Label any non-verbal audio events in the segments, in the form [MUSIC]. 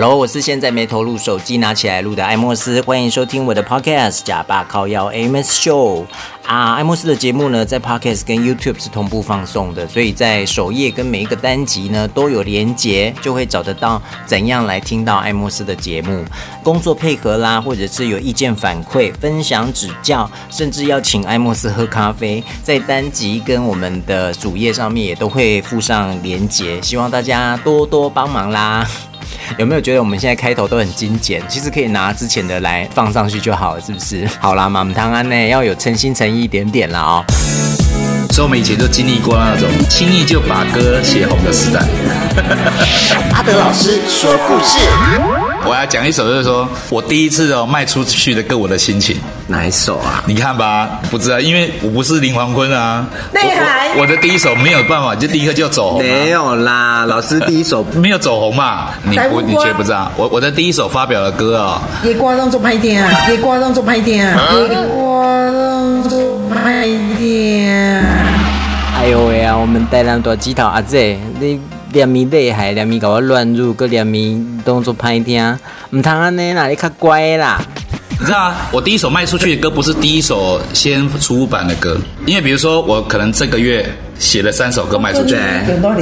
Hello，我是现在没投入手机拿起来录的艾莫斯，欢迎收听我的 Podcast 假爸靠腰 Amos Show 啊！艾莫斯的节目呢，在 Podcast 跟 YouTube 是同步放送的，所以在首页跟每一个单集呢都有连结，就会找得到怎样来听到艾莫斯的节目。工作配合啦，或者是有意见反馈、分享指教，甚至要请艾莫斯喝咖啡，在单集跟我们的主页上面也都会附上连结，希望大家多多帮忙啦。[LAUGHS] 有没有觉得我们现在开头都很精简？其实可以拿之前的来放上去就好了，是不是？[LAUGHS] 好啦，妈妈汤安呢要有诚心诚意一点点啦哦。所以我们以前都经历过那种轻易就把歌写红的时代。阿德老师说故事，我要讲一首，就是说我第一次哦卖出去的歌，我的心情。哪一首啊？你看吧，不知道，因为我不是林黄坤啊。内海我，我的第一首没有办法，就第一个就走红。没有啦，老师第一首 [LAUGHS] 没有走红嘛？你不，你绝不知道。我我的第一首发表的歌啊、哦。夜光当作拍天啊，夜光让做拍天啊，夜光让做拍天。哎呦喂啊！我们带那么多鸡头阿姐，你念咪厉害，念咪搞我乱入，个连咪当作拍天，唔通安尼啦，你较乖啦。你知道啊，我第一首卖出去的歌不是第一首先出版的歌，因为比如说我可能这个月写了三首歌卖出去，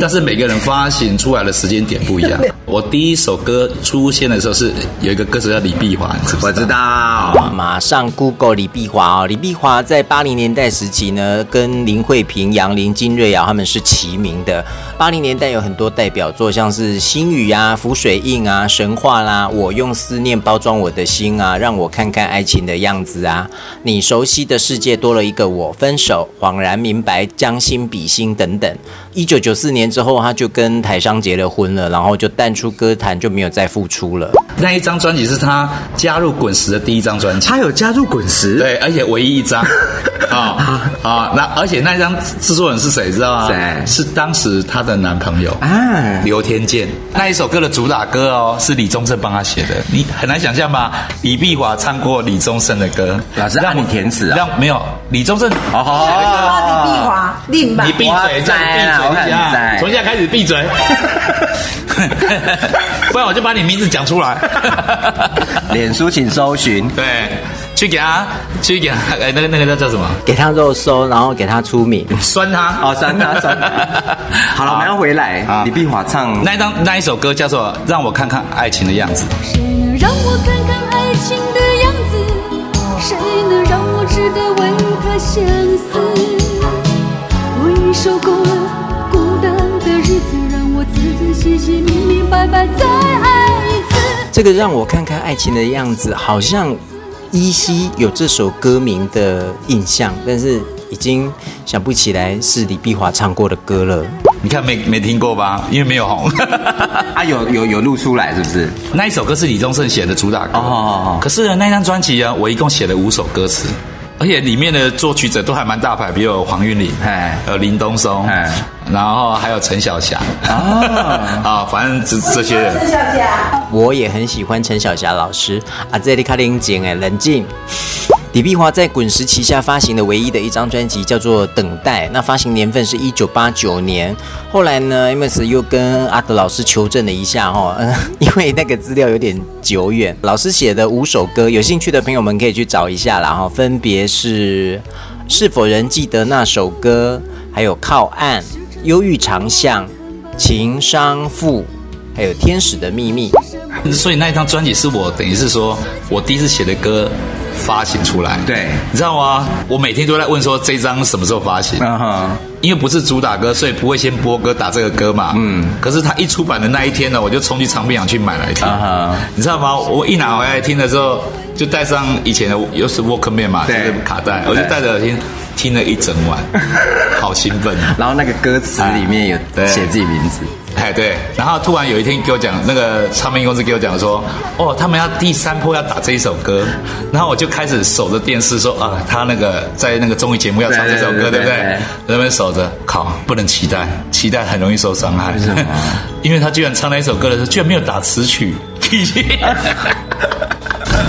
但是每个人发行出来的时间点不一样。[LAUGHS] 我第一首歌出现的时候是有一个歌手叫李碧华，我知道。马上 Google 李碧华哦，李碧华在八零年代时期呢，跟林慧萍、杨林、金瑞瑶他们是齐名的。八零年代有很多代表作，像是《心雨》啊、《浮水印》啊、《神话》啦，《我用思念包装我的心》啊，让我看看爱情的样子啊，你熟悉的世界多了一个我，分手，恍然明白，将心比心等等。一九九四年之后，他就跟台商结了婚了，然后就淡出歌坛，就没有再复出了。那一张专辑是他加入滚石的第一张专辑，他有加入滚石，对，而且唯一一张。啊 [LAUGHS] 啊，那而且那一张制作人是谁？知道吗？谁？是当时他的男朋友啊，刘天健。那一首歌的主打歌哦，是李宗盛帮他写的。你很难想象吧？李碧华唱过李宗盛的歌，老师让你填词啊？让没有李宗盛。哦哦，李碧华，另吧。你闭嘴，再闭嘴一下，从现在开始闭嘴。不然我就把你名字讲出来。脸书请搜寻。对。去给他，去给他，哎，那个那个叫叫什么？给他肉搜，然后给他出名，酸他，哦，酸他，酸他。好了，我们要回来。李碧华唱那一张那一首歌叫做《让我看看爱情的样子》。谁能让我看看爱情的样子？谁能让我值得为他相思？我已受够了细细、明明白白再爱一次。这个让我看看爱情的样子，好像。依稀有这首歌名的印象，但是已经想不起来是李碧华唱过的歌了。你看没没听过吧？因为没有红。[LAUGHS] 啊，有有有录出来是不是？那一首歌是李宗盛写的主打歌。哦。可是呢，那张专辑啊，我一共写了五首歌词。而且里面的作曲者都还蛮大牌，比如有黄韵玲，哎，有林东松，哎，然后还有陈小霞，啊，[LAUGHS] 啊，反正这这些人。陈小霞，我也很喜欢陈小霞老师。啊，这里卡林静哎，冷静。李碧华在滚石旗下发行的唯一的一张专辑叫做《等待》，那发行年份是一九八九年。后来呢，Amos 又跟阿德老师求证了一下哈，嗯，[LAUGHS] 因为那个资料有点久远，老师写的五首歌，有兴趣的朋友们可以去找一下啦哈，分别是是否仍记得那首歌，还有靠岸、忧郁长巷、情伤赋，还有天使的秘密。[LAUGHS] 所以那一张专辑是我等于是说我第一次写的歌。发行出来，对，你知道吗？我每天都在问说，这张什么时候发行？Uh. 因为不是主打歌，所以不会先播歌打这个歌嘛。嗯，可是他一出版的那一天呢，我就冲去唱片行去买来听。Uh huh. 你知道吗？我一拿回来听的时候，就带上以前的又是 Walkman 嘛，对就是卡带，我就带着听，听了一整晚，好兴奋。[LAUGHS] 然后那个歌词里面有写自己名字。哎，对，然后突然有一天给我讲，那个唱片公司给我讲说，哦，他们要第三波要打这一首歌，然后我就开始守着电视说，啊，他那个在那个综艺节目要唱这首歌，对，不对？在那边守着，靠，不能期待，期待很容易受伤害，为什么？因为他居然唱那一首歌的时候，居然没有打词曲。[LAUGHS] [LAUGHS]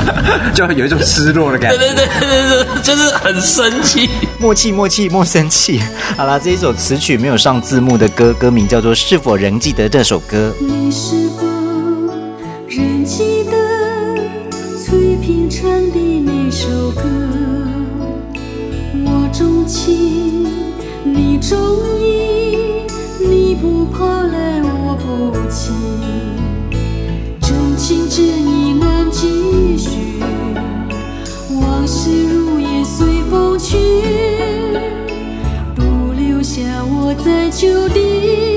[LAUGHS] 就有一种失落的感觉，对对对对对，就是很生气，默契默契莫生气。好啦，这一首词曲没有上字幕的歌，歌名叫做《是否仍记得这首歌》。你是否仍记得翠屏唱的那首歌，我钟情，你钟意，你不跑来，我不弃，知你难继续，往事如烟随风去，不留下我在旧地。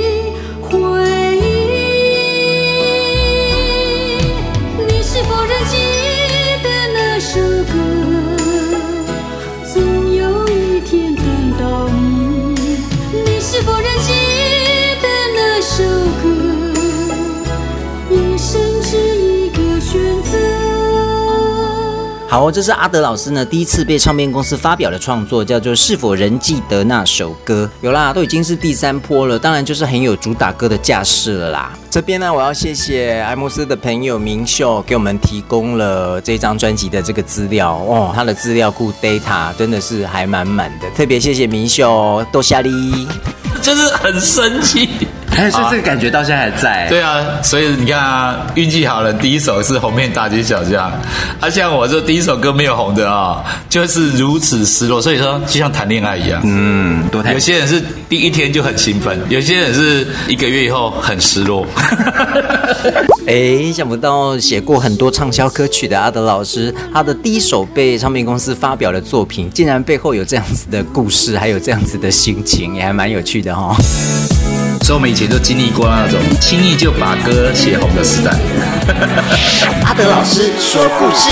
好，这是阿德老师呢第一次被唱片公司发表的创作，叫做《是否仍记得那首歌》。有啦，都已经是第三波了，当然就是很有主打歌的架势了啦。这边呢，我要谢谢艾慕斯的朋友明秀给我们提供了这张专辑的这个资料哦，他的资料库 data 真的是还满满的，特别谢谢明秀，多谢你，就是很生气。哎，所以这个感觉到现在还在。对啊，所以你看啊，运气好了，第一首是红遍大街小巷。啊，像我这第一首歌没有红的啊，就是如此失落。所以说，就像谈恋爱一样，嗯，多。有些人是第一天就很兴奋，有些人是一个月以后很失落。[LAUGHS] 哎，想不到写过很多畅销歌曲的阿德老师，他的第一首被唱片公司发表的作品，竟然背后有这样子的故事，还有这样子的心情，也还蛮有趣的哈、所以我们以前都经历过那种轻易就把歌写红的时代。阿德老师说故事。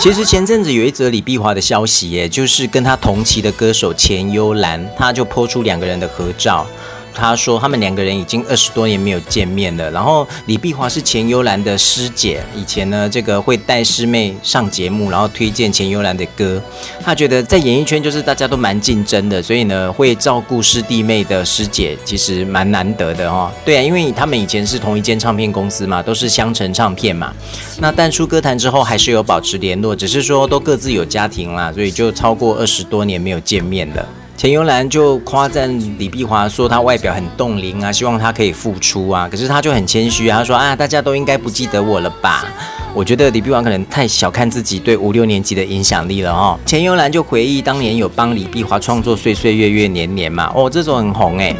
其实前阵子有一则李碧华的消息，耶，就是跟他同期的歌手钱幽兰，他就抛出两个人的合照。他说他们两个人已经二十多年没有见面了。然后李碧华是钱幽兰的师姐，以前呢这个会带师妹上节目，然后推荐钱幽兰的歌。他觉得在演艺圈就是大家都蛮竞争的，所以呢会照顾师弟妹的师姐其实蛮难得的哦。对啊，因为他们以前是同一间唱片公司嘛，都是香橙唱片嘛。那淡出歌坛之后还是有保持联络，只是说都各自有家庭啦，所以就超过二十多年没有见面了。钱幽兰就夸赞李碧华说她外表很冻龄啊，希望她可以复出啊。可是她就很谦虚啊，她说啊，大家都应该不记得我了吧？我觉得李碧华可能太小看自己对五六年级的影响力了哦。钱幽兰就回忆当年有帮李碧华创作《岁岁月月年年》嘛，哦，这种很红哎。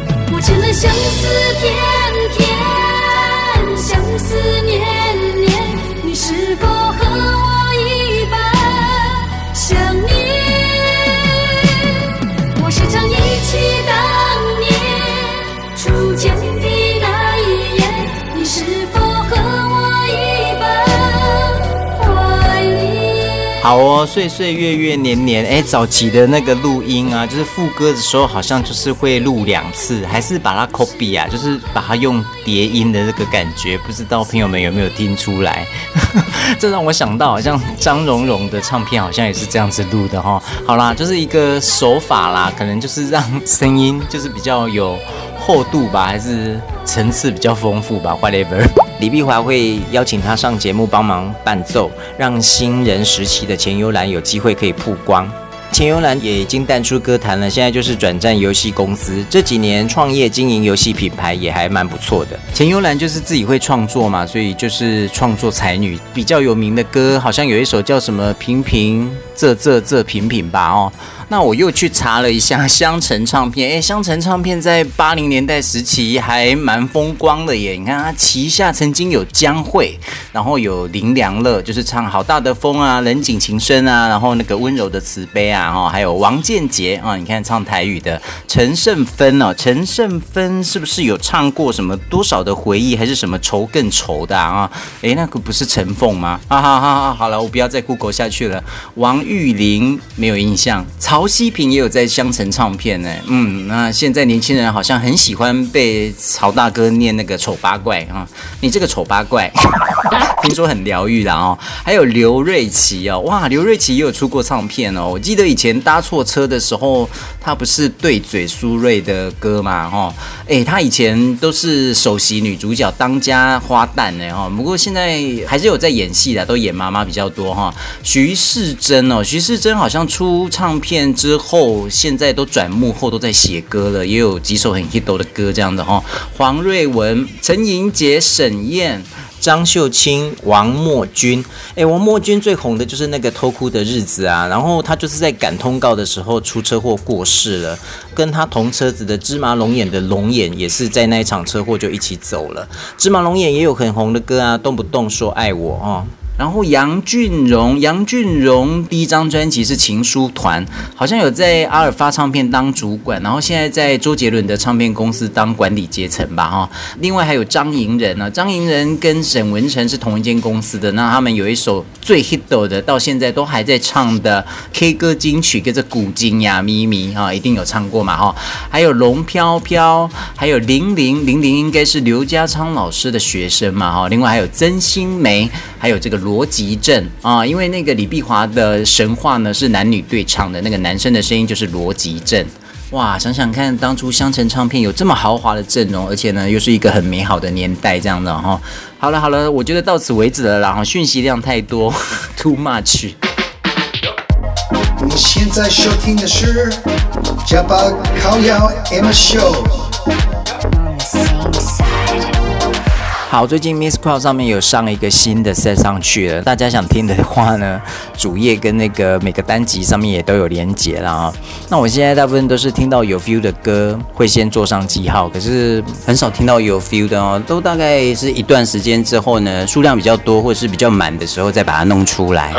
好哦，岁岁月月年年，哎，早期的那个录音啊，就是副歌的时候，好像就是会录两次，还是把它 copy 啊，就是把它用叠音的这个感觉，不知道朋友们有没有听出来？[LAUGHS] 这让我想到，好像张荣荣的唱片好像也是这样子录的哈、哦。好啦，就是一个手法啦，可能就是让声音就是比较有厚度吧，还是层次比较丰富吧，whatever。李碧华会邀请他上节目帮忙伴奏，让新人时期的钱幽兰有机会可以曝光。钱幽兰也已经淡出歌坛了，现在就是转战游戏公司，这几年创业经营游戏品牌也还蛮不错的。钱幽兰就是自己会创作嘛，所以就是创作才女，比较有名的歌好像有一首叫什么“平平这这这品品”吧，哦。那我又去查了一下香橙唱片，诶，香橙唱片在八零年代时期还蛮风光的耶。你看它旗下曾经有江蕙，然后有林良乐，就是唱好大的风啊，人景情深啊，然后那个温柔的慈悲啊，哦，还有王建杰啊，你看唱台语的陈胜芬哦，陈胜芬是不是有唱过什么多少的回忆，还是什么愁更愁的啊？诶，那个不是陈凤吗？哈哈哈，好了，我不要再 Google 下去了。王玉玲没有印象。曹希平也有在香橙唱片呢，嗯，那现在年轻人好像很喜欢被曹大哥念那个丑八怪啊，你这个丑八怪，[LAUGHS] [LAUGHS] 听说很疗愈的哦。还有刘瑞琦哦，哇，刘瑞琦也有出过唱片哦。我记得以前搭错车的时候，他不是对嘴苏芮的歌嘛，哈，哎，他以前都是首席女主角、当家花旦呢，哈。不过现在还是有在演戏的，都演妈妈比较多哈。徐世珍哦，徐世珍好像出唱片。之后，现在都转幕后都在写歌了，也有几首很 hit 的歌这样的哈。黄瑞文、陈盈洁、沈燕。张秀清、王墨君。哎，王墨君最红的就是那个偷哭的日子啊，然后他就是在赶通告的时候出车祸过世了，跟他同车子的芝麻龙眼的龙眼也是在那一场车祸就一起走了。芝麻龙眼也有很红的歌啊，动不动说爱我啊。然后杨俊荣，杨俊荣第一张专辑是《情书团》，好像有在阿尔发唱片当主管，然后现在在周杰伦的唱片公司当管理阶层吧，哈。另外还有张盈仁呢，张盈仁跟沈文成是同一间公司的，那他们有一首最 hit 的，到现在都还在唱的 K 歌金曲，跟着古今呀咪咪哈，一定有唱过嘛，哈。还有龙飘飘，还有玲玲，玲玲应该是刘家昌老师的学生嘛，哈。另外还有曾心梅，还有这个。罗吉正啊，因为那个李碧华的神话呢是男女对唱的，那个男生的声音就是罗吉正。哇，想想看，当初香城唱片有这么豪华的阵容，而且呢又是一个很美好的年代，这样的哈。好了好了，我觉得到此为止了，然后讯息量太多，[LAUGHS] too much。你现在收听的是加把靠腰 Amos Show。好，最近 Miss Cloud 上面有上一个新的 set 上去了，大家想听的话呢，主页跟那个每个单集上面也都有连接啦啊。那我现在大部分都是听到有 feel 的歌会先做上记号，可是很少听到有 feel 的哦，都大概是一段时间之后呢，数量比较多或者是比较满的时候再把它弄出来。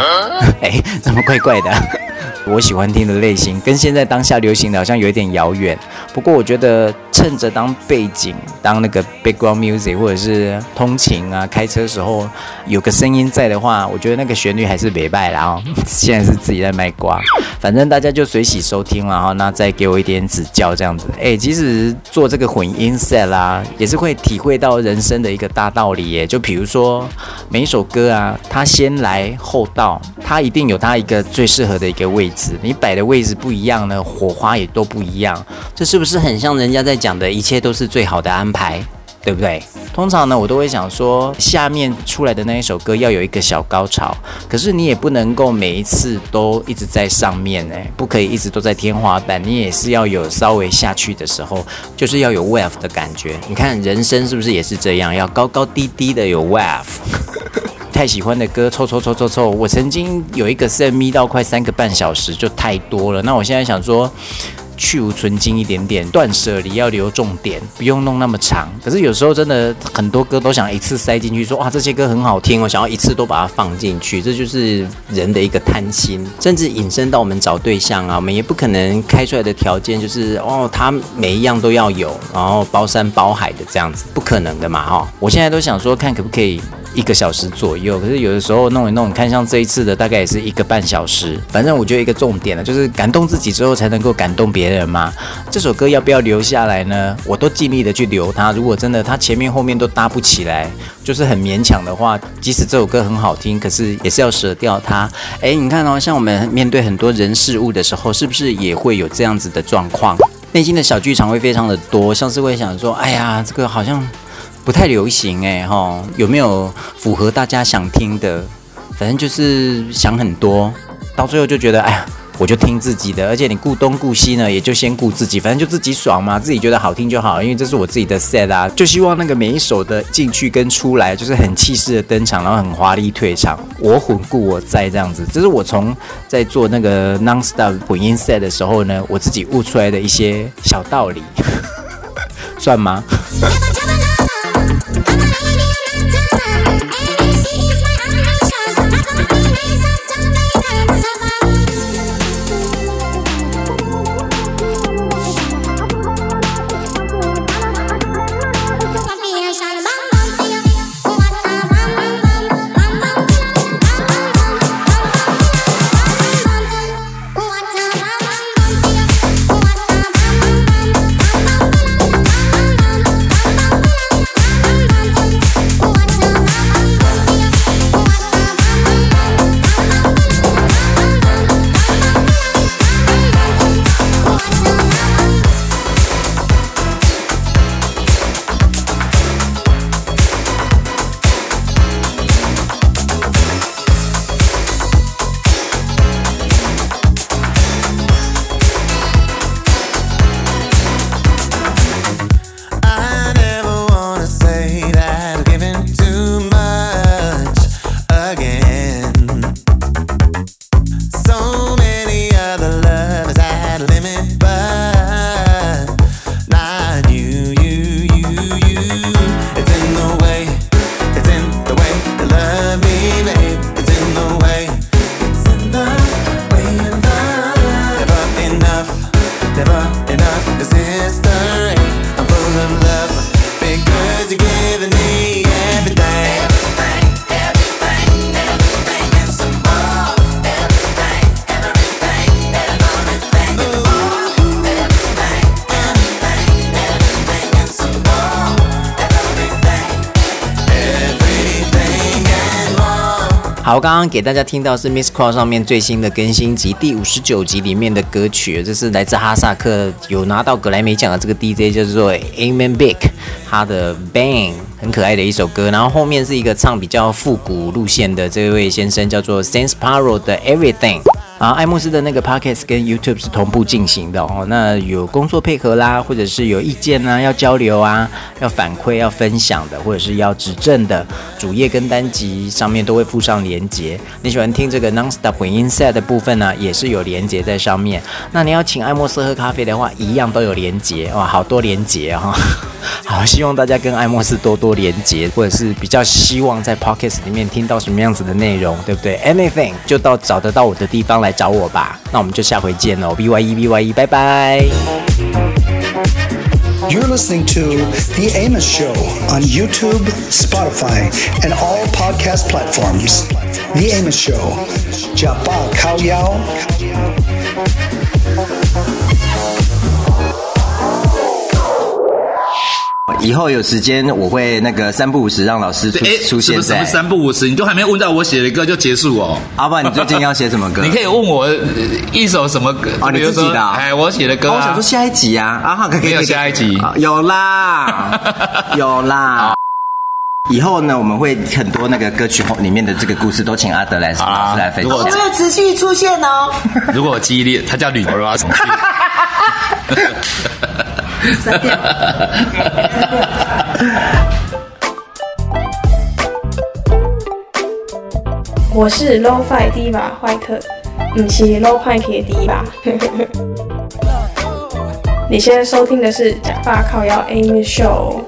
哎，怎么怪怪的？[LAUGHS] 我喜欢听的类型跟现在当下流行的好像有一点遥远，不过我觉得趁着当背景，当那个 background music 或者是通勤啊、开车时候有个声音在的话，我觉得那个旋律还是没败啦哦。[LAUGHS] 现在是自己在卖瓜，反正大家就随喜收听了哈，那再给我一点指教这样子。哎，其实做这个混音 set 啦，也是会体会到人生的一个大道理耶。就比如说每一首歌啊，它先来后到，它一定有它一个最适合的一个位置。你摆的位置不一样呢，火花也都不一样，这是不是很像人家在讲讲的一切都是最好的安排，对不对？通常呢，我都会想说，下面出来的那一首歌要有一个小高潮，可是你也不能够每一次都一直在上面，哎，不可以一直都在天花板，你也是要有稍微下去的时候，就是要有 wave 的感觉。你看人生是不是也是这样，要高高低低的有 wave。[LAUGHS] 太喜欢的歌，凑凑凑凑凑。我曾经有一个 set 咪到快三个半小时，就太多了。那我现在想说，去无存菁一点点，断舍离要留重点，不用弄那么长。可是有时候真的很多歌都想一次塞进去，说哇这些歌很好听，我想要一次都把它放进去。这就是人的一个贪心，甚至引申到我们找对象啊，我们也不可能开出来的条件就是哦，他每一样都要有，然后包山包海的这样子，不可能的嘛哈。我现在都想说，看可不可以。一个小时左右，可是有的时候弄一弄，看像这一次的大概也是一个半小时。反正我觉得一个重点呢，就是感动自己之后才能够感动别人嘛。这首歌要不要留下来呢？我都尽力的去留它。如果真的它前面后面都搭不起来，就是很勉强的话，即使这首歌很好听，可是也是要舍掉它。诶，你看哦，像我们面对很多人事物的时候，是不是也会有这样子的状况？内心的小剧场会非常的多，像是会想说，哎呀，这个好像。不太流行哎，哈，有没有符合大家想听的？反正就是想很多，到最后就觉得，哎呀，我就听自己的。而且你顾东顾西呢，也就先顾自己，反正就自己爽嘛，自己觉得好听就好。因为这是我自己的 set 啊，就希望那个每一首的进去跟出来，就是很气势的登场，然后很华丽退场。我混顾我在这样子，这是我从在做那个 non-stop 混音 set 的时候呢，我自己悟出来的一些小道理，[LAUGHS] 算吗？好，刚刚给大家听到是 miss cros 上面最新的更新集第五十九集里面的歌曲，这是来自哈萨克有拿到格莱美奖的这个 DJ 叫做 Amen Big，他的 Bang 很可爱的一首歌，然后后面是一个唱比较复古路线的这位先生叫做 Sense Paro 的 Everything。啊，艾慕斯的那个 Podcast 跟 YouTube 是同步进行的哦。那有工作配合啦，或者是有意见呢、啊，要交流啊，要反馈、要分享的，或者是要指正的，主页跟单集上面都会附上连接。你喜欢听这个 Nonstop Inside 的部分呢，也是有连接在上面。那你要请艾慕斯喝咖啡的话，一样都有连接哇，好多连接哈、哦。[LAUGHS] 好，希望大家跟艾莫斯多多连接，或者是比较希望在 Podcast 里面听到什么样子的内容，对不对？Anything 就到找得到我的地方来。来找我吧，那我们就下回见喽，B Y E B Y E，拜拜。You're listening to The Amos Show on YouTube, Spotify, and all podcast platforms. The Amos Show. ja ba Kao Yao. 以后有时间我会那个三不五时让老师出出现在。什么三不五时？你都还没问到我写的歌就结束哦。阿爸，你最近要写什么歌？[LAUGHS] 你可以问我一首什么歌啊，你自己的？哎，我写的歌。我想说下一集啊，阿浩，可以有下一集？有啦，[LAUGHS] 有啦。以后呢，我们会很多那个歌曲里面的这个故事都请阿德来老师来分享。我会持续出现哦。[LAUGHS] 如果我记忆力，他叫吕罗啊。删掉。我是 Lo-Fi Diva 坏特，不是 Lo-Fi 的 Diva。你现在收听的是假发靠腰 Amy Show。